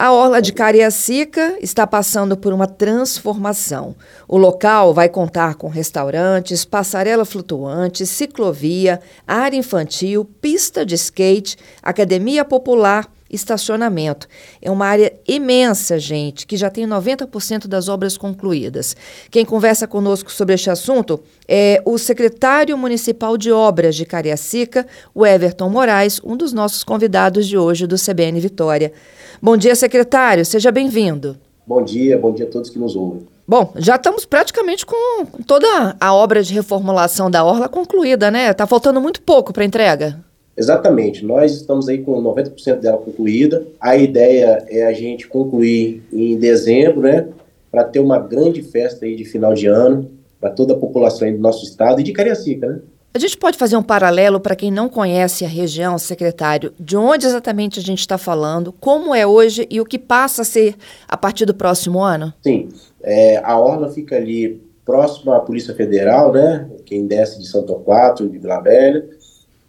A orla de Cariacica está passando por uma transformação. O local vai contar com restaurantes, passarela flutuante, ciclovia, área infantil, pista de skate, academia popular, estacionamento. É uma área imensa, gente, que já tem 90% das obras concluídas. Quem conversa conosco sobre este assunto é o secretário municipal de obras de Cariacica, o Everton Moraes, um dos nossos convidados de hoje do CBN Vitória. Bom dia, secretário. Seja bem-vindo. Bom dia, bom dia a todos que nos ouvem. Bom, já estamos praticamente com toda a obra de reformulação da Orla concluída, né? Está faltando muito pouco para entrega. Exatamente, nós estamos aí com 90% dela concluída. A ideia é a gente concluir em dezembro, né? Para ter uma grande festa aí de final de ano para toda a população do nosso estado e de Cariacica, né? A gente pode fazer um paralelo para quem não conhece a região, secretário, de onde exatamente a gente está falando, como é hoje e o que passa a ser a partir do próximo ano? Sim, é, a Orla fica ali próximo à Polícia Federal, né? Quem desce de Santo Quatro, de Vila Velha,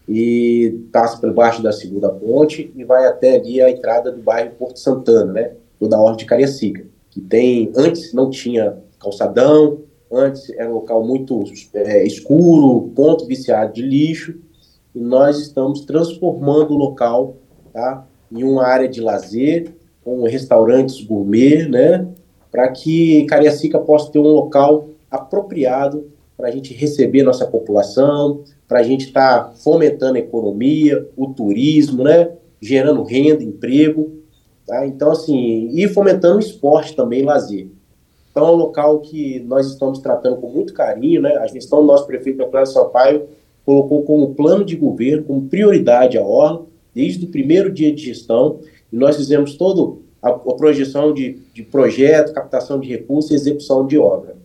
e passa por baixo da segunda ponte e vai até ali a entrada do bairro Porto Santana, né? Do da Orla de Cariacica, que tem, antes não tinha calçadão, Antes era um local muito é, escuro, ponto viciado de lixo, e nós estamos transformando o local tá, em uma área de lazer, com restaurantes gourmet, né, para que Cariacica possa ter um local apropriado para a gente receber nossa população, para a gente estar tá fomentando a economia, o turismo, né, gerando renda, emprego, tá? Então, assim, e fomentando o esporte também, lazer. Então é um local que nós estamos tratando com muito carinho, né? A gestão do nosso prefeito Cláudio Sampaio colocou como plano de governo, como prioridade a Orla, desde o primeiro dia de gestão, e nós fizemos toda a, a projeção de, de projeto, captação de recursos e execução de obra.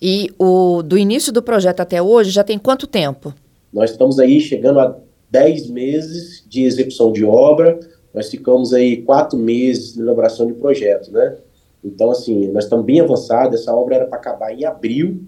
E o, do início do projeto até hoje, já tem quanto tempo? Nós estamos aí chegando a 10 meses de execução de obra, nós ficamos aí quatro meses de elaboração de projeto, né? Então, assim, nós estamos bem avançados. Essa obra era para acabar em abril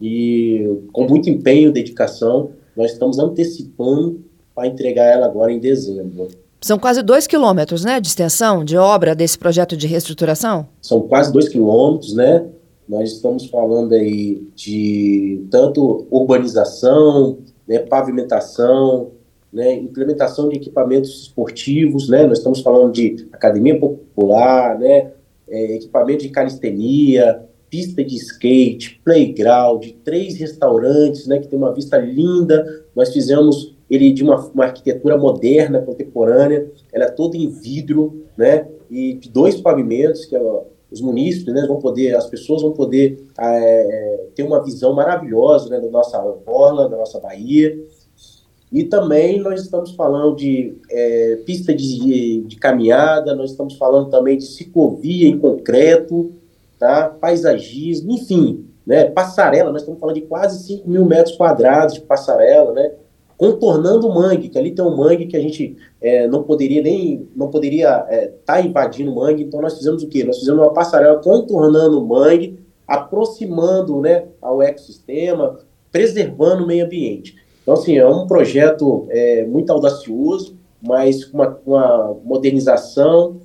e, com muito empenho e dedicação, nós estamos antecipando para entregar ela agora em dezembro. São quase dois quilômetros, né, de extensão de obra desse projeto de reestruturação? São quase dois quilômetros, né? Nós estamos falando aí de tanto urbanização, né, pavimentação, né, implementação de equipamentos esportivos, né? Nós estamos falando de academia popular, né, é, equipamento de calistenia, pista de skate, playground, três restaurantes, né, que tem uma vista linda. Nós fizemos ele de uma, uma arquitetura moderna, contemporânea, ela é toda em vidro, né, e dois pavimentos que ó, os munícipes, né, vão poder, as pessoas vão poder é, ter uma visão maravilhosa, né, da nossa orla, da nossa Bahia. E também nós estamos falando de é, pista de, de, caminhada, nós estamos falando também de ciclovia em concreto, tá? paisagismo, enfim, né? passarela, nós estamos falando de quase 5 mil metros quadrados de passarela, né? Contornando o mangue, que ali tem um mangue que a gente é, não poderia nem, não poderia estar é, tá invadindo o mangue, então nós fizemos o quê? Nós fizemos uma passarela contornando o mangue, aproximando né, ao ecossistema, preservando o meio ambiente. Então, assim, é um projeto é, muito audacioso, mas com uma, uma, modernização,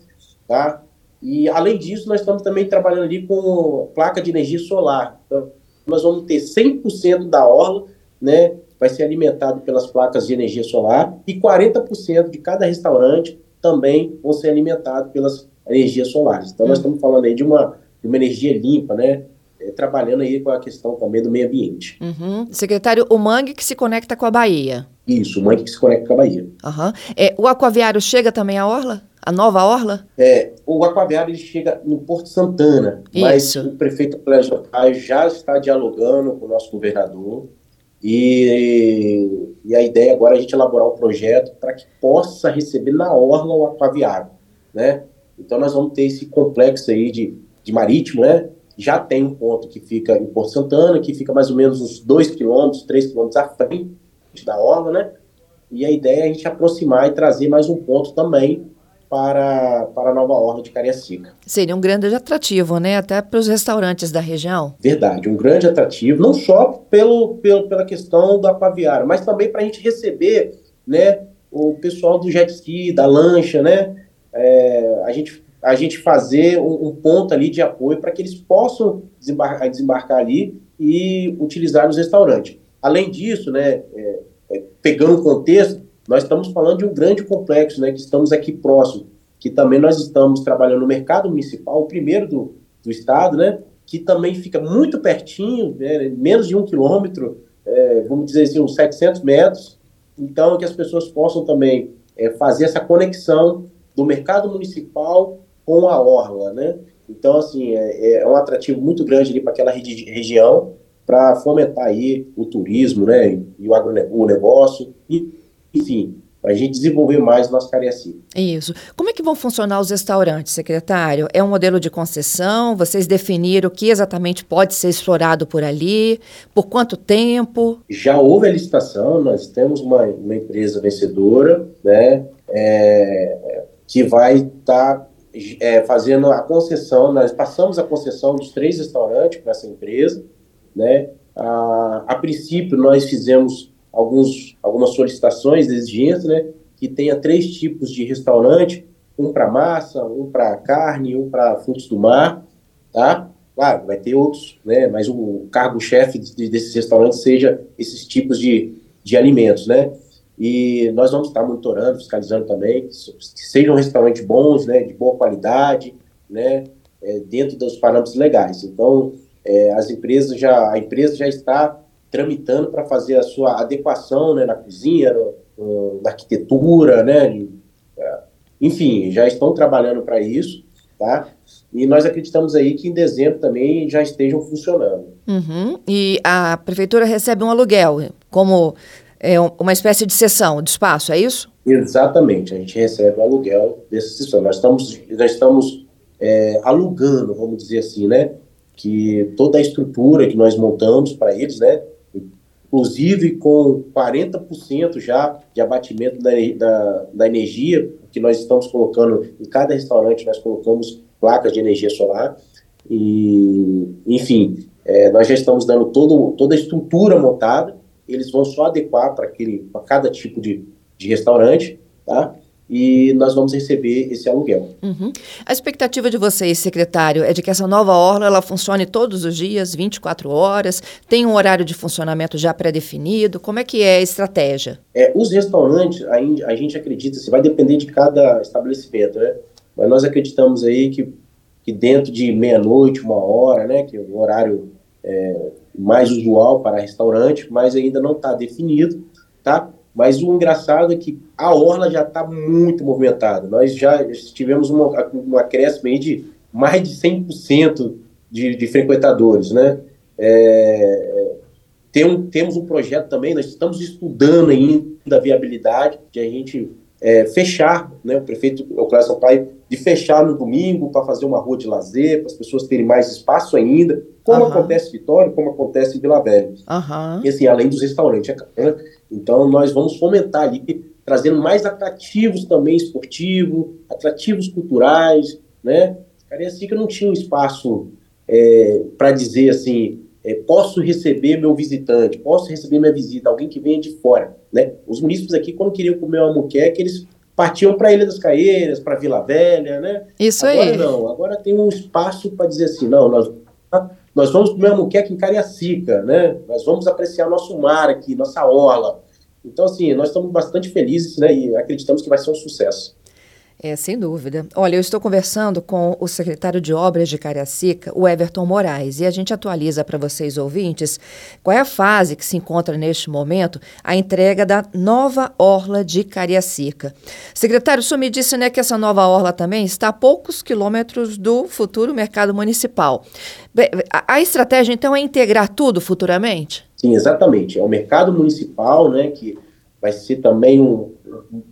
tá? E, além disso, nós estamos também trabalhando ali com placa de energia solar. Então, nós vamos ter 100% da orla, né, vai ser alimentado pelas placas de energia solar e 40% de cada restaurante também vão ser alimentados pelas energias solares. Então, nós hum. estamos falando aí de uma, de uma energia limpa, né, é, trabalhando aí com a questão também do meio ambiente. Uhum. Secretário, o mangue que se conecta com a Bahia. Isso, o mangue que se conecta com a Bahia. Uhum. É, o aquaviário chega também à Orla? A nova Orla? É, o aquaviário ele chega no Porto Santana, Isso. mas o prefeito Clésio já está dialogando com o nosso governador e, e a ideia agora é a gente elaborar um projeto para que possa receber na Orla o aquaviário, né? Então nós vamos ter esse complexo aí de, de marítimo, né? já tem um ponto que fica em Porto Santana, que fica mais ou menos uns 2 quilômetros, 3 quilômetros à frente da orla, né? E a ideia é a gente aproximar e trazer mais um ponto também para, para a nova orla de Cariacica. Seria um grande atrativo, né? Até para os restaurantes da região. Verdade, um grande atrativo, não só pelo, pelo, pela questão do aquaviário, mas também para a gente receber né, o pessoal do jet ski, da lancha, né? É, a gente a gente fazer um, um ponto ali de apoio para que eles possam desembarcar, desembarcar, ali e utilizar os restaurantes. Além disso, né, é, é, pegando o contexto, nós estamos falando de um grande complexo, né, que estamos aqui próximo, que também nós estamos trabalhando no mercado municipal, o primeiro do, do estado, né, que também fica muito pertinho, né, menos de um quilômetro, é, vamos dizer assim, uns 700 metros, então que as pessoas possam também é, fazer essa conexão do mercado municipal com a orla, né? Então, assim, é, é um atrativo muito grande ali para aquela regi região, para fomentar aí o turismo, né, e o agronegócio, enfim, para a gente desenvolver mais o nosso Cariacica. Isso. Como é que vão funcionar os restaurantes, secretário? É um modelo de concessão? Vocês definiram o que exatamente pode ser explorado por ali? Por quanto tempo? Já houve a licitação, nós temos uma, uma empresa vencedora, né, é, que vai estar tá, é, fazendo a concessão, nós passamos a concessão dos três restaurantes para essa empresa, né? A, a princípio, nós fizemos alguns, algumas solicitações de exigência, né? Que tenha três tipos de restaurante, um para massa, um para carne, um para frutos do mar, tá? Claro, vai ter outros, né? Mas o cargo-chefe desses restaurantes seja esses tipos de, de alimentos, né? E nós vamos estar monitorando, fiscalizando também, que sejam restaurantes bons, né? De boa qualidade, né? É, dentro dos parâmetros legais. Então, é, as empresas já, a empresa já está tramitando para fazer a sua adequação né, na cozinha, no, no, na arquitetura, né? É, enfim, já estão trabalhando para isso, tá? E nós acreditamos aí que em dezembro também já estejam funcionando. Uhum. E a prefeitura recebe um aluguel, como é, uma espécie de sessão de espaço, é isso? Exatamente, a gente recebe o aluguel dessa sessão. Nós estamos, nós estamos é, alugando, vamos dizer assim, né? que toda a estrutura que nós montamos para eles, né, inclusive com 40% já de abatimento da, da, da, energia, que nós estamos colocando em cada restaurante, nós colocamos placas de energia solar, e, enfim, é, nós já estamos dando todo, toda a estrutura montada, eles vão só adequar para cada tipo de, de restaurante, tá? E nós vamos receber esse aluguel. Uhum. A expectativa de vocês, secretário, é de que essa nova orla ela funcione todos os dias, 24 horas, tem um horário de funcionamento já pré-definido, como é que é a estratégia? É, os restaurantes, a, a gente acredita, se vai depender de cada estabelecimento, né? Mas nós acreditamos aí que, que dentro de meia-noite, uma hora, né, que é o horário é, mais usual para restaurante, mas ainda não está definido, tá? Mas o engraçado é que a orla já está muito movimentada. Nós já tivemos uma, uma acréscimo aí de mais de 100% de, de frequentadores, né? É, tem um, temos um projeto também, nós estamos estudando ainda a viabilidade de a gente é, fechar, né, o prefeito o Cláudio Sampaio, de fechar no domingo para fazer uma rua de lazer, para as pessoas terem mais espaço ainda, como uhum. acontece em Vitória, como acontece em Vila Velha. Uhum. E assim, além dos restaurantes, né? Então, nós vamos fomentar ali, trazendo mais atrativos também esportivos, atrativos culturais, né? Cariacica não tinha um espaço é, para dizer assim, é, posso receber meu visitante, posso receber minha visita, alguém que venha de fora, né? Os munícipes aqui, quando queriam comer uma muqueca, eles partiam para a Ilha das Caeiras, para Vila Velha, né? Isso agora aí. não, agora tem um espaço para dizer assim, não, nós, nós vamos comer uma muqueca em Cariacica, né? Nós vamos apreciar nosso mar aqui, nossa orla. Então, assim, nós estamos bastante felizes, né? E acreditamos que vai ser um sucesso. É, sem dúvida. Olha, eu estou conversando com o secretário de Obras de Cariacica, o Everton Moraes, e a gente atualiza para vocês, ouvintes, qual é a fase que se encontra neste momento a entrega da nova Orla de Cariacica. Secretário, o senhor me disse né, que essa nova Orla também está a poucos quilômetros do futuro mercado municipal. A, estratégia, então, é integrar tudo futuramente? Sim, exatamente. É o mercado municipal, né, que vai ser também um,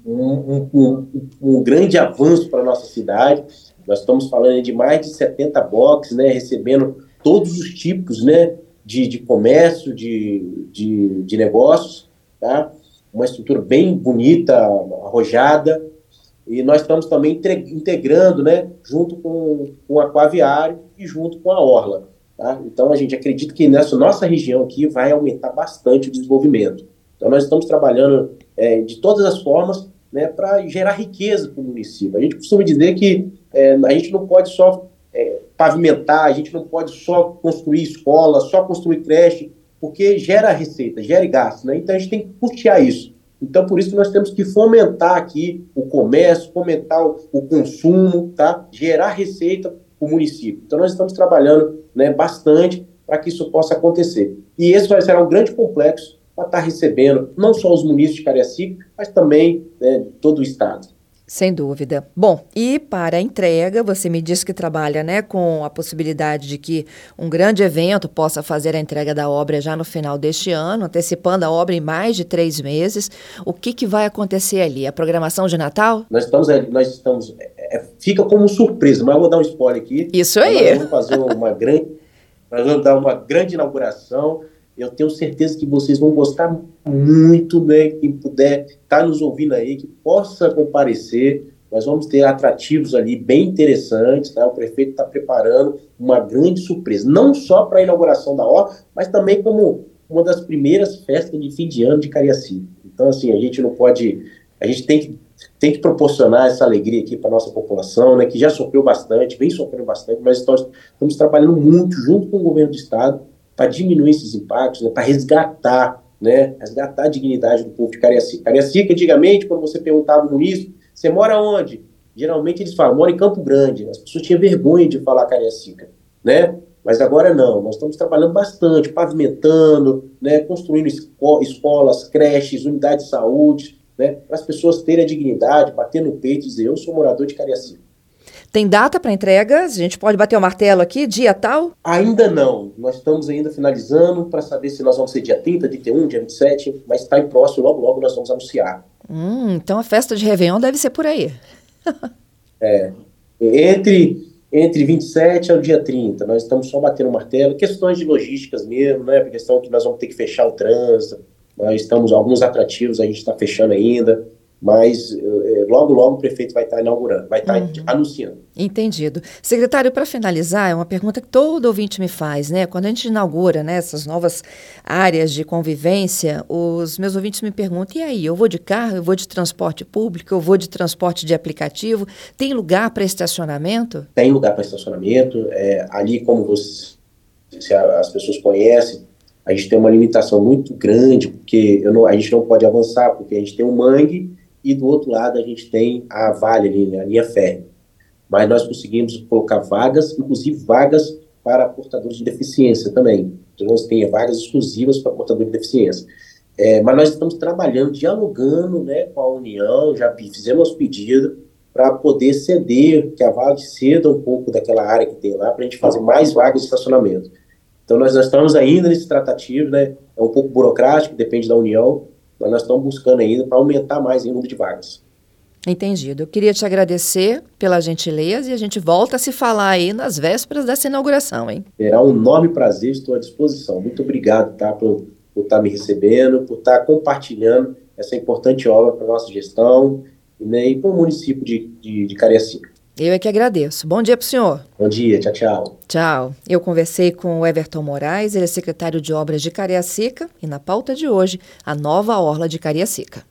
um, um, um grande avanço para a nossa cidade. Nós estamos falando de mais de 70 boxes, né, recebendo todos os tipos né, de, de comércio, de, de, de negócios, tá? uma estrutura bem bonita, arrojada, e nós estamos também integrando, né, junto com, com o aquaviário e junto com a orla. Tá? Então a gente acredita que nessa nossa região aqui vai aumentar bastante o desenvolvimento. Então, nós estamos trabalhando é, de todas as formas né, para gerar riqueza para o município. A gente costuma dizer que é, a gente não pode só é, pavimentar, a gente não pode só construir escola, só construir creche, porque gera receita, gera gasto, né? Então a gente tem que custear isso. Então, por isso nós temos que fomentar aqui o comércio, fomentar o, o consumo, tá? gerar receita para o município. Então, nós estamos trabalhando né, bastante para que isso possa acontecer. E esse vai ser um grande complexo para estar tá recebendo não só os municípios de Cariacica, mas também né, todo o Estado. Sem dúvida. Bom, e para a entrega, você me disse que trabalha né, com a possibilidade de que um grande evento possa fazer a entrega da obra já no final deste ano, antecipando a obra em mais de três meses. O que, que vai acontecer ali? A programação de Natal? Nós estamos, nós estamos é fica como surpresa, mas eu vou dar um spoiler aqui. Isso aí. Nós vamos fazer uma grande, nós vamos dar uma grande inauguração eu tenho certeza que vocês vão gostar muito, né? Quem puder estar tá nos ouvindo aí, que possa comparecer. Nós vamos ter atrativos ali bem interessantes, tá? O prefeito está preparando uma grande surpresa, não só para a inauguração da obra, mas também como uma das primeiras festas de fim de ano de Cariacica. Então, assim, a gente não pode, a gente tem que tem que proporcionar essa alegria aqui para nossa população, né, que já sofreu bastante, vem sofrendo bastante, mas estamos trabalhando muito junto com o governo do estado para diminuir esses impactos, né, para resgatar, né, resgatar a dignidade do povo de Cariacica. Cariacica, antigamente, quando você perguntava ao município, você mora onde? Geralmente eles falam, mora em Campo Grande. As pessoas tinham vergonha de falar Cariacica, né? Mas agora não, nós estamos trabalhando bastante, pavimentando, né, construindo esco escolas, creches, unidades de saúde, né, para as pessoas terem a dignidade, bater no peito e dizer, eu sou morador de Cariacica. Tem data para entrega? A gente pode bater o martelo aqui, dia tal? Ainda não. Nós estamos ainda finalizando para saber se nós vamos ser dia 30, 31, dia 27, mas está em próximo, logo logo nós vamos anunciar. Hum, então a festa de Réveillon deve ser por aí. é. Entre, entre 27 ao dia 30, nós estamos só batendo o martelo. Questões de logísticas mesmo, né? A questão que nós vamos ter que fechar o trânsito. Nós estamos, alguns atrativos a gente está fechando ainda mas eh, logo, logo o prefeito vai estar inaugurando, vai estar uhum. anunciando. Entendido. Secretário, para finalizar, é uma pergunta que todo ouvinte me faz, né? Quando a gente inaugura né, essas novas áreas de convivência, os meus ouvintes me perguntam: e aí, eu vou de carro, eu vou de transporte público, eu vou de transporte de aplicativo? Tem lugar para estacionamento? Tem lugar para estacionamento. É, ali, como você, as pessoas conhecem, a gente tem uma limitação muito grande, porque não, a gente não pode avançar, porque a gente tem um mangue e do outro lado a gente tem a Vale ali, né, a linha férrea. Mas nós conseguimos colocar vagas, inclusive vagas para portadores de deficiência também. Então nós temos vagas exclusivas para portadores de deficiência. É, mas nós estamos trabalhando, dialogando né, com a União, já fizemos pedido para poder ceder, que a Vale ceda um pouco daquela área que tem lá, para a gente fazer mais vagas de estacionamento. Então nós, nós estamos ainda nesse tratativo, né, é um pouco burocrático, depende da União, mas nós estamos buscando ainda para aumentar mais o número de vagas. Entendido. Eu queria te agradecer pela gentileza e a gente volta a se falar aí nas vésperas dessa inauguração, hein? Será um enorme prazer, estou à disposição. Muito obrigado, tá, por, por estar tá me recebendo, por estar tá compartilhando essa importante obra para a nossa gestão né, e para o município de, de, de Cariacica. Eu é que agradeço. Bom dia para o senhor. Bom dia, tchau, tchau. Tchau. Eu conversei com o Everton Moraes, ele é secretário de Obras de Cariacica, e na pauta de hoje, a nova Orla de Cariacica.